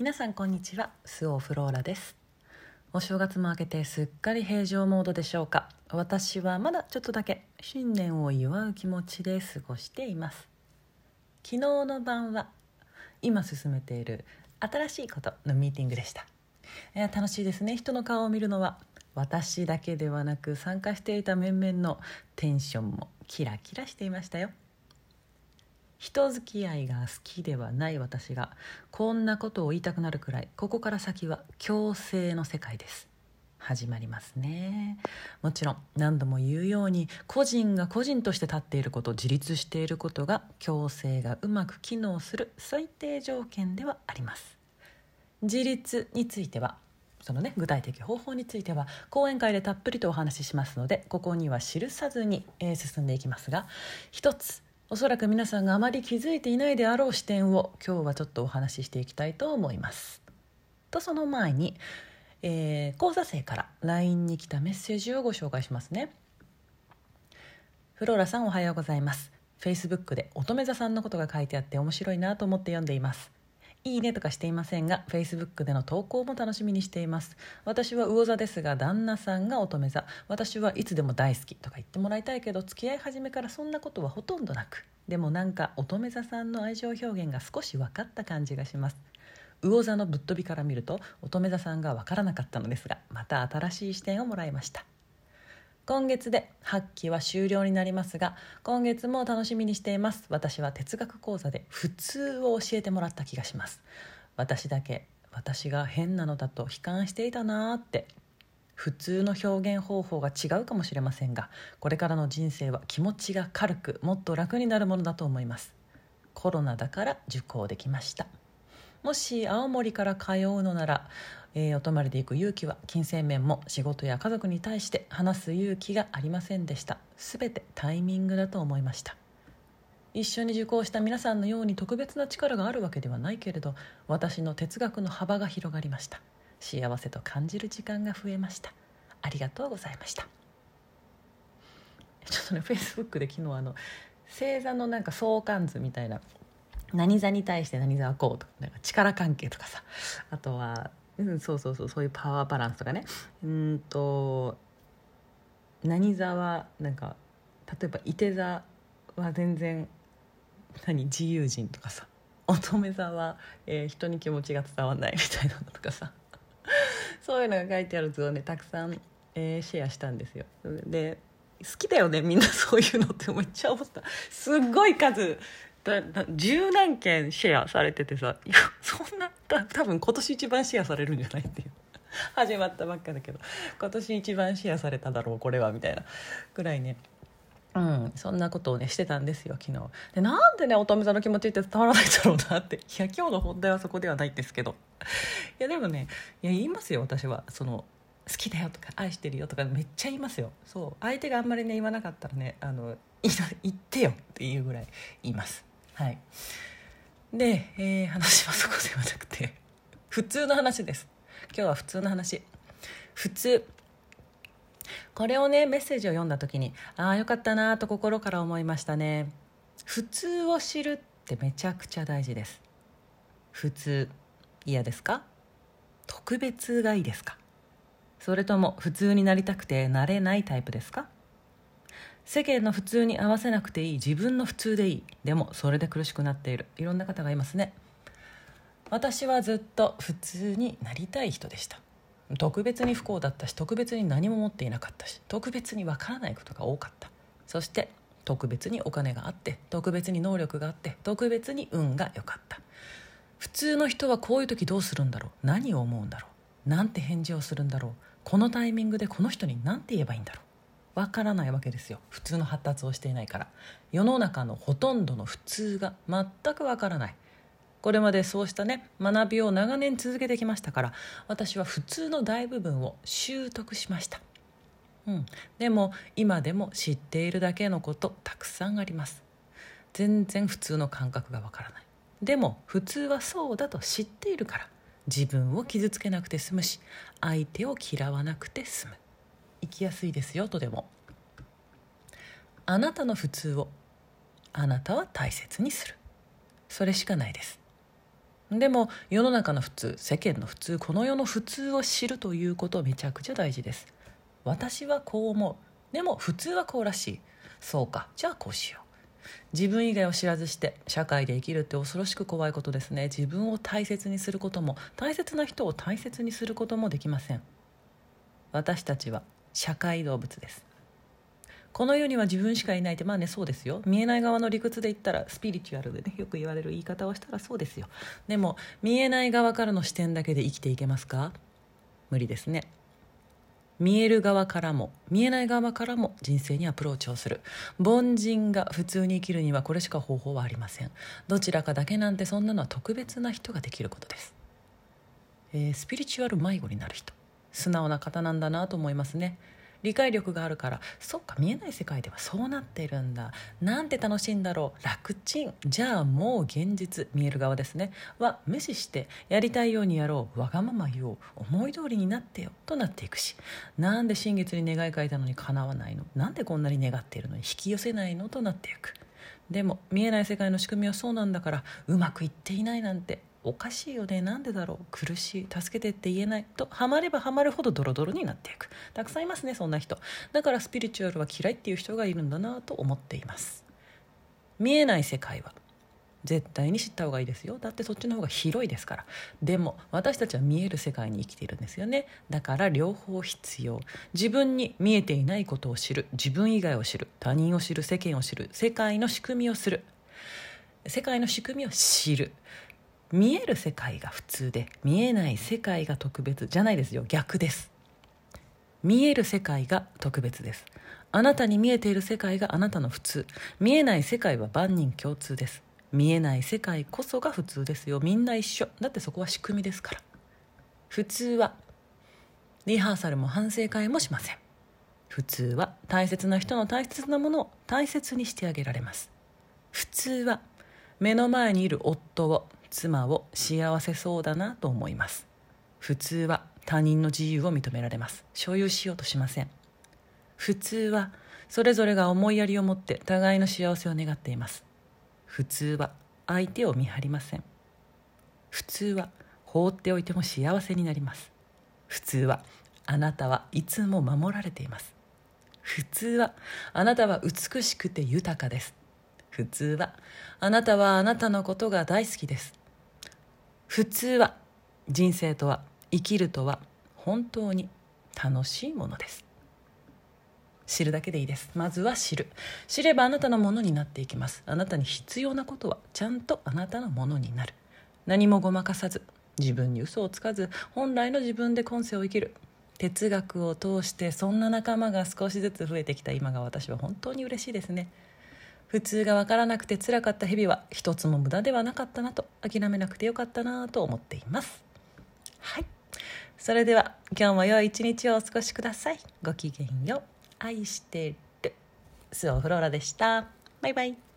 皆さんこんにちは。スオフローラです。お正月も明けてすっかり平常モードでしょうか。私はまだちょっとだけ新年を祝う気持ちで過ごしています。昨日の晩は今進めている新しいことのミーティングでした。え楽しいですね。人の顔を見るのは私だけではなく参加していた面々のテンションもキラキラしていましたよ。人付き合いが好きではない私がこんなことを言いたくなるくらいここから先は強制の世界です。始まりますね。もちろん何度も言うように個人が個人として立っていること自立していることが強制がうまく機能する最低条件ではあります。自立についてはそのね具体的方法については講演会でたっぷりとお話ししますのでここには記さずに、えー、進んでいきますが一つおそらく皆さんがあまり気づいていないであろう視点を今日はちょっとお話ししていきたいと思います。とその前に、えー、講座生から LINE に来たメッセージをご紹介しますね。フローラさんおはようございます。Facebook で乙女座さんのことが書いてあって面白いなと思って読んでいます。いいねとかしていませんが Facebook での投稿も楽しみにしています。私は魚座ですが旦那さんが乙女座。私はいつでも大好きとか言ってもらいたいけど付き合い始めからそんなことはほとんどなくでもなんか乙女座さんの愛情表現が少し分かった感じがします。魚座のぶっ飛びから見ると乙女座さんが分からなかったのですがまた新しい視点をもらいました。今月で8期は終了になりますが今月も楽しみにしています。私は哲学講座で普通を教えてもらった気がします。私だけ私が変なのだと悲観していたなーって普通の表現方法が違うかもしれませんがこれからの人生は気持ちが軽くもっと楽になるものだと思います。コロナだから受講できました。もし青森から通うのならえー、お泊まりで行く勇気は金銭面も仕事や家族に対して話す勇気がありませんでした。全てタイミングだと思いました。一緒に受講した皆さんのように特別な力があるわけではないけれど私の哲学の幅が広がりました。幸せと感じる時間が増えました。ありがとうございました。ちょっとねフェイスブックで昨日あの星座のなんか相関図みたいな何座に対して何座はこうとかなんか力関係とかさ。あとはうん、そうそうそうそういうパワーバランスとかね。うんと何座はなんか例えばいて座は全然何自由人とかさ。乙女座は、えー、人に気持ちが伝わらないみたいなのとかさ。そういうのが書いてある図をねたくさん、えー、シェアしたんですよ。で好きだよねみんなそういうのってめっちゃ思った。すっごい数だだ十何件シェアされててさいやそんなた多分今年一番シェアされるんじゃないっていう。始まったばっかだけど。今年一番シェアされただろうこれはみたいなぐらいね。うん、そんなことをねしてたんですよ昨日。でなんでね乙女座の気持ちって伝わらないだろうなって。いや今日の本題はそこではないんですけど。いやでもねいや言いますよ私は。その好きだよとか愛してるよとかめっちゃ言いますよ。そう相手があんまりね言わなかったらねあの言ってよっていうぐらい言います。はい。で、えー、話はそこではなくて普通の話です。今日は普通の話。普通。これをねメッセージを読んだ時にああよかったなと心から思いましたね。普通を知るってめちゃくちゃ大事です。普通。嫌ですか？特別がいいですか？それとも普通になりたくてなれないタイプですか？世間の普通に合わせなくていい自分の普通でいいでもそれで苦しくなっている。いろんな方がいますね。私はずっと普通になりたい人でした。特別に不幸だったし特別に何も持っていなかったし特別にわからないことが多かった。そして特別にお金があって特別に能力があって特別に運が良かった。普通の人はこういう時どうするんだろう？何を思うんだろう？なんて返事をするんだろう？このタイミングでこの人に何て言えばいいんだろう？わからないわけですよ。普通の発達をしていないから。世の中のほとんどの普通が全くわからない。これまでそうしたね学びを長年続けてきましたから私は普通の大部分を習得しました、うん、でも今でも知っているだけのことたくさんあります。全然普通の感覚がわからない。でも普通はそうだと知っているから自分を傷つけなくて済むし相手を嫌わなくて済む。生きやすいですよとでも。あなたの普通をあなたは大切にする。それしかないです。でも世の中の普通世間の普通この世の普通を知るということめちゃくちゃ大事です。私はこう思う。でも普通はこうらしい。そうか。じゃあこうしよう。自分以外を知らずして社会で生きるって恐ろしく怖いことですね。自分を大切にすることも大切な人を大切にすることもできません。私たちは社会動物です。この世には自分しかいないってまあねそうですよ。見えない側の理屈で言ったらスピリチュアルでねよく言われる言い方をしたらそうですよ。でも見えない側からの視点だけで生きていけますか？無理ですね。見える側からも見えない側からも人生にアプローチをする。凡人が普通に生きるにはこれしか方法はありません。どちらかだけなんてそんなのは特別な人ができることです、えー、スピリチュアル迷子になる人。素直な方なんだなと思いますね。理解力があるから。そっか見えない世界ではそうなってるんだ。なんて楽しいんだろう。楽ちん。じゃあもう現実見える側ですね。は無視してやりたいようにやろう。わがまま言おう。思い通りになってよ。となっていくし。なんで新月に願い書いたのに叶わないの？なんでこんなに願っているのに？引き寄せないの？となっていく。でも見えない世界の仕組みはそうなんだからうまくいっていないなんて。おかしいよね。なんでだろう。苦しい。助けてって言えない。とハマればハマるほどドロドロになっていく。たくさんいますねそんな人。だからスピリチュアルは嫌いっていう人がいるんだなと思っています。見えない世界は。絶対に知った方がいいですよ。だってそっちの方が広いですから。でも私たちは見える世界に生きているんですよね。だから両方必要。自分に見えていないことを知る。自分以外を知る。他人を知る。世間を知る。世界の仕組みをする。世界の仕組みを知る。見える世界が普通で見えない世界が特別じゃないですよ。逆です。見える世界が特別です。あなたに見えている世界があなたの普通。見えない世界は万人共通です。見えない世界こそが普通ですよ。みんな一緒。だってそこは仕組みですから。普通はリハーサルも反省会もしません。普通は大切な人の大切なものを大切にしてあげられます。普通は目の前にいる夫を妻を幸せそうだなと思います。普通は他人の自由を認められます。所有しようとしません。普通はそれぞれが思いやりを持って互いの幸せを願っています。普通は相手を見張りません。普通は放っておいても幸せになります。普通はあなたはいつも守られています。普通はあなたは美しくて豊かです。普通はあなたはあなたのことが大好きです。普通は人生とは生きるとは本当に楽しいものです。知るだけでいいです。まずは知る。知ればあなたのものになっていきます。あなたに必要なことはちゃんとあなたのものになる。何もごまかさず自分に嘘をつかず本来の自分で今世を生きる。哲学を通してそんな仲間が少しずつ増えてきた今が私は本当に嬉しいですね。普通が分からなくて辛かった日々は一つも無駄ではなかったなと諦めなくてよかったなと思っています。はい。それでは今日も良い一日をお過ごしください。ごきげんよう。愛してる。スオフローラでした。バイバイ。